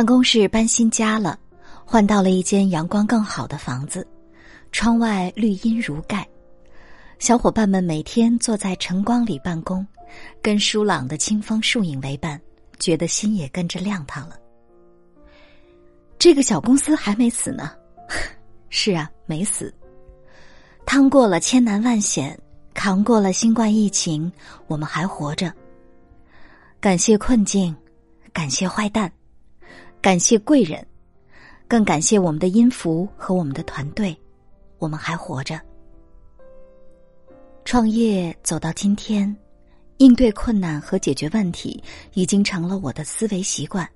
办公室搬新家了，换到了一间阳光更好的房子，窗外绿荫如盖。小伙伴们每天坐在晨光里办公，跟舒朗的清风树影为伴，觉得心也跟着亮堂了。这个小公司还没死呢，是啊，没死。趟过了千难万险，扛过了新冠疫情，我们还活着。感谢困境，感谢坏蛋，感谢贵人，更感谢我们的音符和我们的团队，我们还活着。创业走到今天，应对困难和解决问题已经成了我的思维习惯。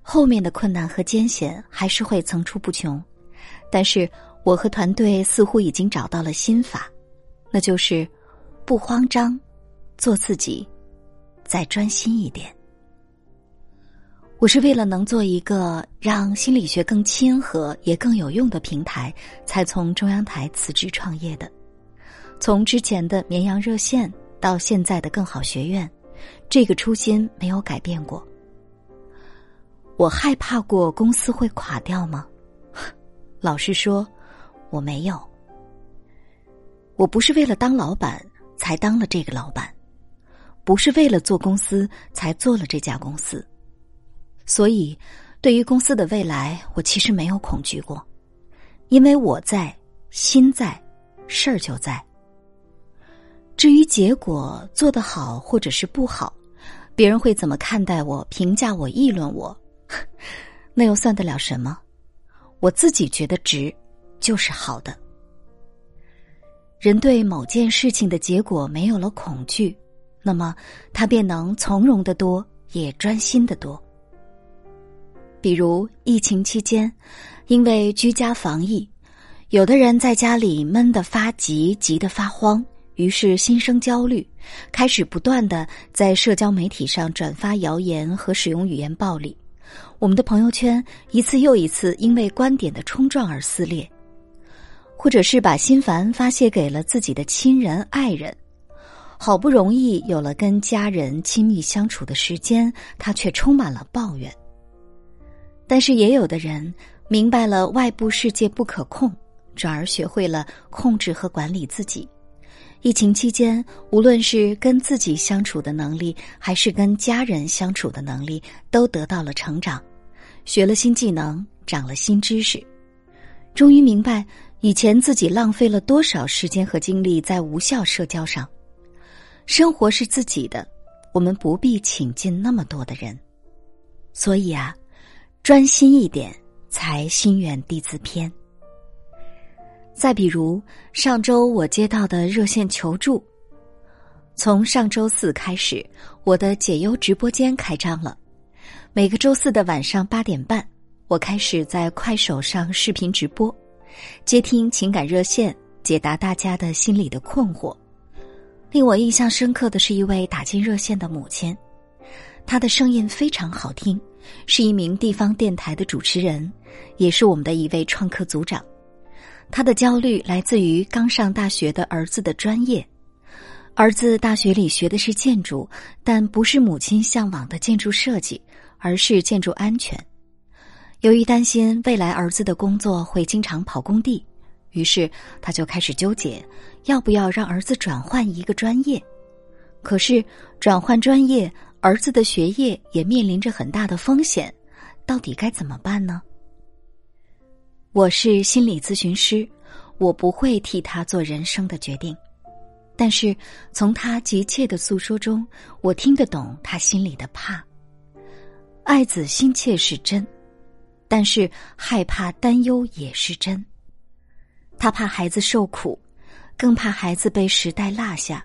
后面的困难和艰险还是会层出不穷，但是我和团队似乎已经找到了心法，那就是不慌张，做自己，再专心一点。我是为了能做一个让心理学更亲和也更有用的平台，才从中央台辞职创业的。从之前的绵阳热线到现在的更好学院，这个初心没有改变过。我害怕过公司会垮掉吗？老实说，我没有。我不是为了当老板才当了这个老板，不是为了做公司才做了这家公司，所以对于公司的未来，我其实没有恐惧过，因为我在，心在，事儿就在。至于结果做得好或者是不好，别人会怎么看待我、评价我、议论我，那又算得了什么？我自己觉得值，就是好的。人对某件事情的结果没有了恐惧，那么他便能从容的多，也专心的多。比如疫情期间，因为居家防疫，有的人在家里闷得发急，急得发慌。于是心生焦虑，开始不断的在社交媒体上转发谣言和使用语言暴力。我们的朋友圈一次又一次因为观点的冲撞而撕裂，或者是把心烦发泄给了自己的亲人爱人。好不容易有了跟家人亲密相处的时间，他却充满了抱怨。但是也有的人明白了外部世界不可控，转而学会了控制和管理自己。疫情期间，无论是跟自己相处的能力，还是跟家人相处的能力，都得到了成长，学了新技能，长了新知识，终于明白以前自己浪费了多少时间和精力在无效社交上。生活是自己的，我们不必请进那么多的人，所以啊，专心一点，才心远地自偏。再比如，上周我接到的热线求助。从上周四开始，我的解忧直播间开张了。每个周四的晚上八点半，我开始在快手上视频直播，接听情感热线，解答大家的心理的困惑。令我印象深刻的是一位打进热线的母亲，她的声音非常好听，是一名地方电台的主持人，也是我们的一位创客组长。他的焦虑来自于刚上大学的儿子的专业，儿子大学里学的是建筑，但不是母亲向往的建筑设计，而是建筑安全。由于担心未来儿子的工作会经常跑工地，于是他就开始纠结，要不要让儿子转换一个专业。可是转换专业，儿子的学业也面临着很大的风险，到底该怎么办呢？我是心理咨询师，我不会替他做人生的决定，但是从他急切的诉说中，我听得懂他心里的怕。爱子心切是真，但是害怕担忧也是真。他怕孩子受苦，更怕孩子被时代落下。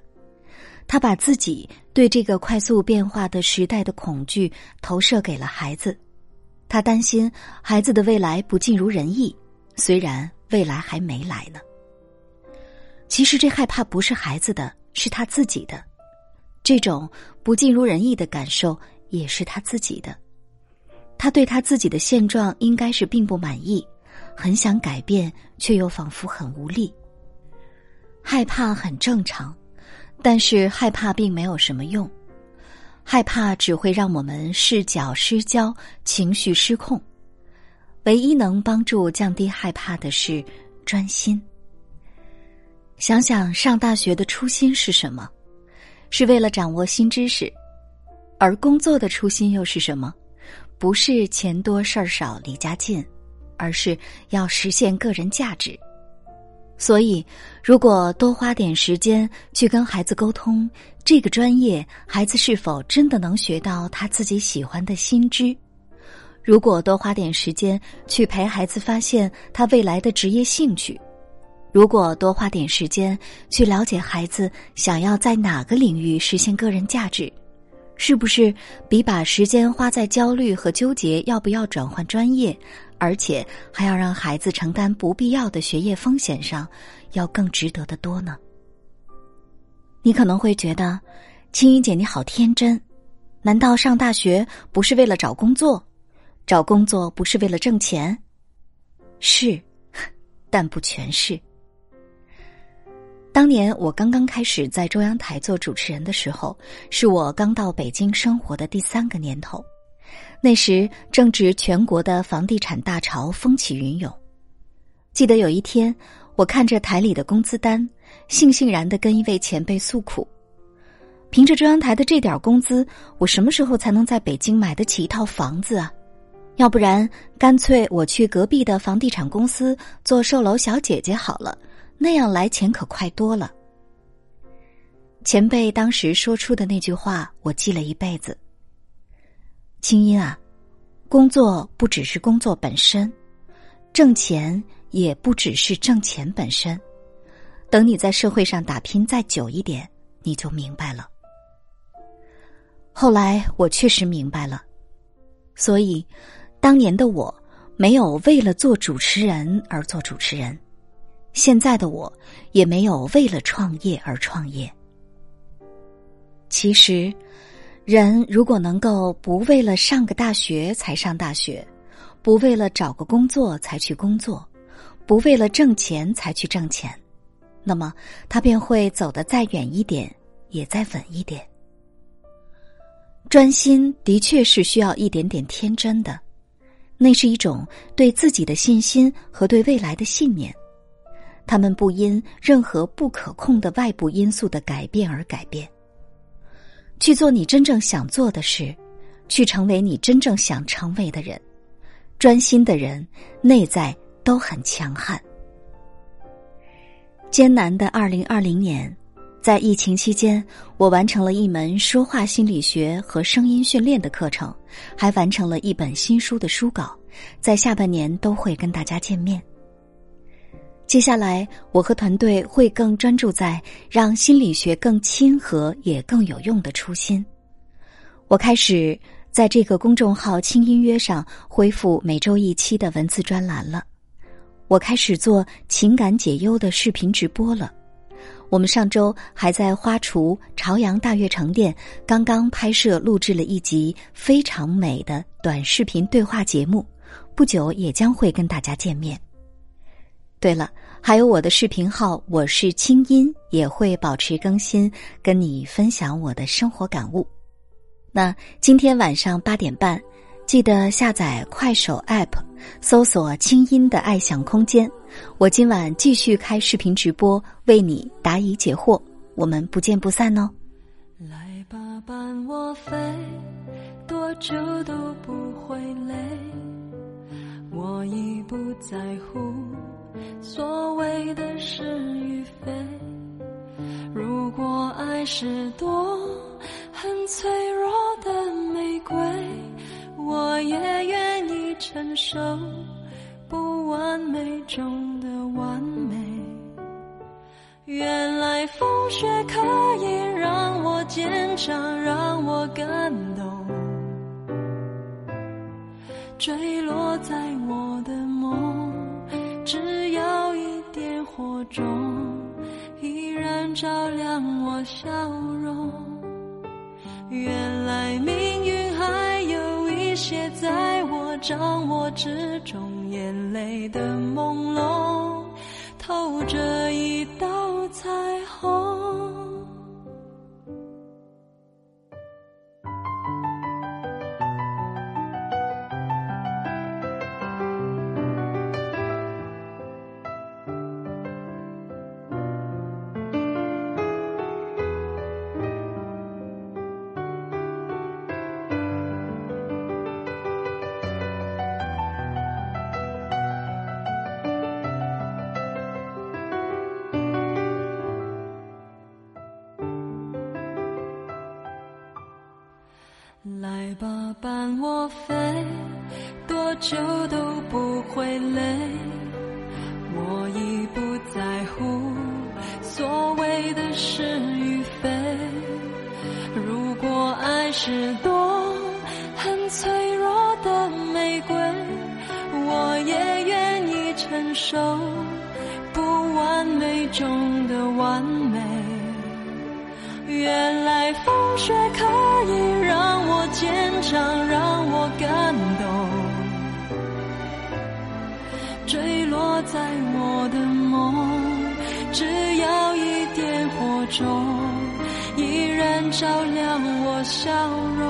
他把自己对这个快速变化的时代的恐惧投射给了孩子。他担心孩子的未来不尽如人意，虽然未来还没来呢。其实这害怕不是孩子的，是他自己的。这种不尽如人意的感受也是他自己的。他对他自己的现状应该是并不满意，很想改变，却又仿佛很无力。害怕很正常，但是害怕并没有什么用。害怕只会让我们视角失焦、情绪失控。唯一能帮助降低害怕的是专心。想想上大学的初心是什么？是为了掌握新知识，而工作的初心又是什么？不是钱多事儿少离家近，而是要实现个人价值。所以，如果多花点时间去跟孩子沟通这个专业，孩子是否真的能学到他自己喜欢的新知？如果多花点时间去陪孩子发现他未来的职业兴趣，如果多花点时间去了解孩子想要在哪个领域实现个人价值，是不是比把时间花在焦虑和纠结要不要转换专业？而且还要让孩子承担不必要的学业风险上，要更值得的多呢。你可能会觉得，青云姐你好天真，难道上大学不是为了找工作？找工作不是为了挣钱？是，但不全是。当年我刚刚开始在中央台做主持人的时候，是我刚到北京生活的第三个年头。那时正值全国的房地产大潮风起云涌，记得有一天，我看着台里的工资单，悻悻然的跟一位前辈诉苦：“凭着中央台的这点工资，我什么时候才能在北京买得起一套房子啊？要不然，干脆我去隔壁的房地产公司做售楼小姐姐好了，那样来钱可快多了。”前辈当时说出的那句话，我记了一辈子。青音啊，工作不只是工作本身，挣钱也不只是挣钱本身。等你在社会上打拼再久一点，你就明白了。后来我确实明白了，所以当年的我没有为了做主持人而做主持人，现在的我也没有为了创业而创业。其实。人如果能够不为了上个大学才上大学，不为了找个工作才去工作，不为了挣钱才去挣钱，那么他便会走得再远一点，也再稳一点。专心的确是需要一点点天真的，那是一种对自己的信心和对未来的信念，他们不因任何不可控的外部因素的改变而改变。去做你真正想做的事，去成为你真正想成为的人。专心的人，内在都很强悍。艰难的二零二零年，在疫情期间，我完成了一门说话心理学和声音训练的课程，还完成了一本新书的书稿，在下半年都会跟大家见面。接下来，我和团队会更专注在让心理学更亲和也更有用的初心。我开始在这个公众号“轻音乐”上恢复每周一期的文字专栏了。我开始做情感解忧的视频直播了。我们上周还在花厨朝阳大悦城店刚刚拍摄录制了一集非常美的短视频对话节目，不久也将会跟大家见面。对了，还有我的视频号，我是清音，也会保持更新，跟你分享我的生活感悟。那今天晚上八点半，记得下载快手 App，搜索“清音的爱想空间”。我今晚继续开视频直播，为你答疑解惑。我们不见不散哦！来吧，伴我飞，多久都不会累，我已不在乎。所谓的是与非，如果爱是朵很脆弱的玫瑰，我也愿意承受不完美中的完美。原来风雪可以让我坚强，让我感动，坠落在。只要一点火种，依然照亮我笑容。原来命运还有一些在我掌握之中，眼泪的朦胧，透着一道彩虹。吧伴我飞，多久都不会累。我已不在乎所谓的是与非。如果爱是朵很脆弱的玫瑰，我也愿意承受不完美中的完美。原来风雪可以坚强，让我感动。坠落在我的梦，只要一点火种，依然照亮我笑容。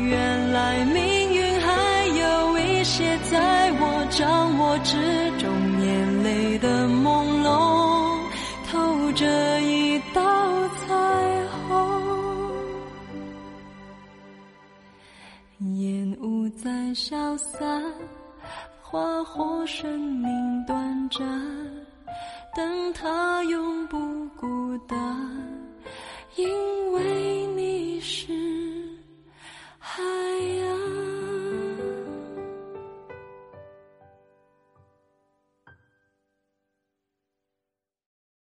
原来命运还有一些在我掌握之中，眼泪的朦胧，透着在消散花火生命短暂但它永不孤单因为你是海。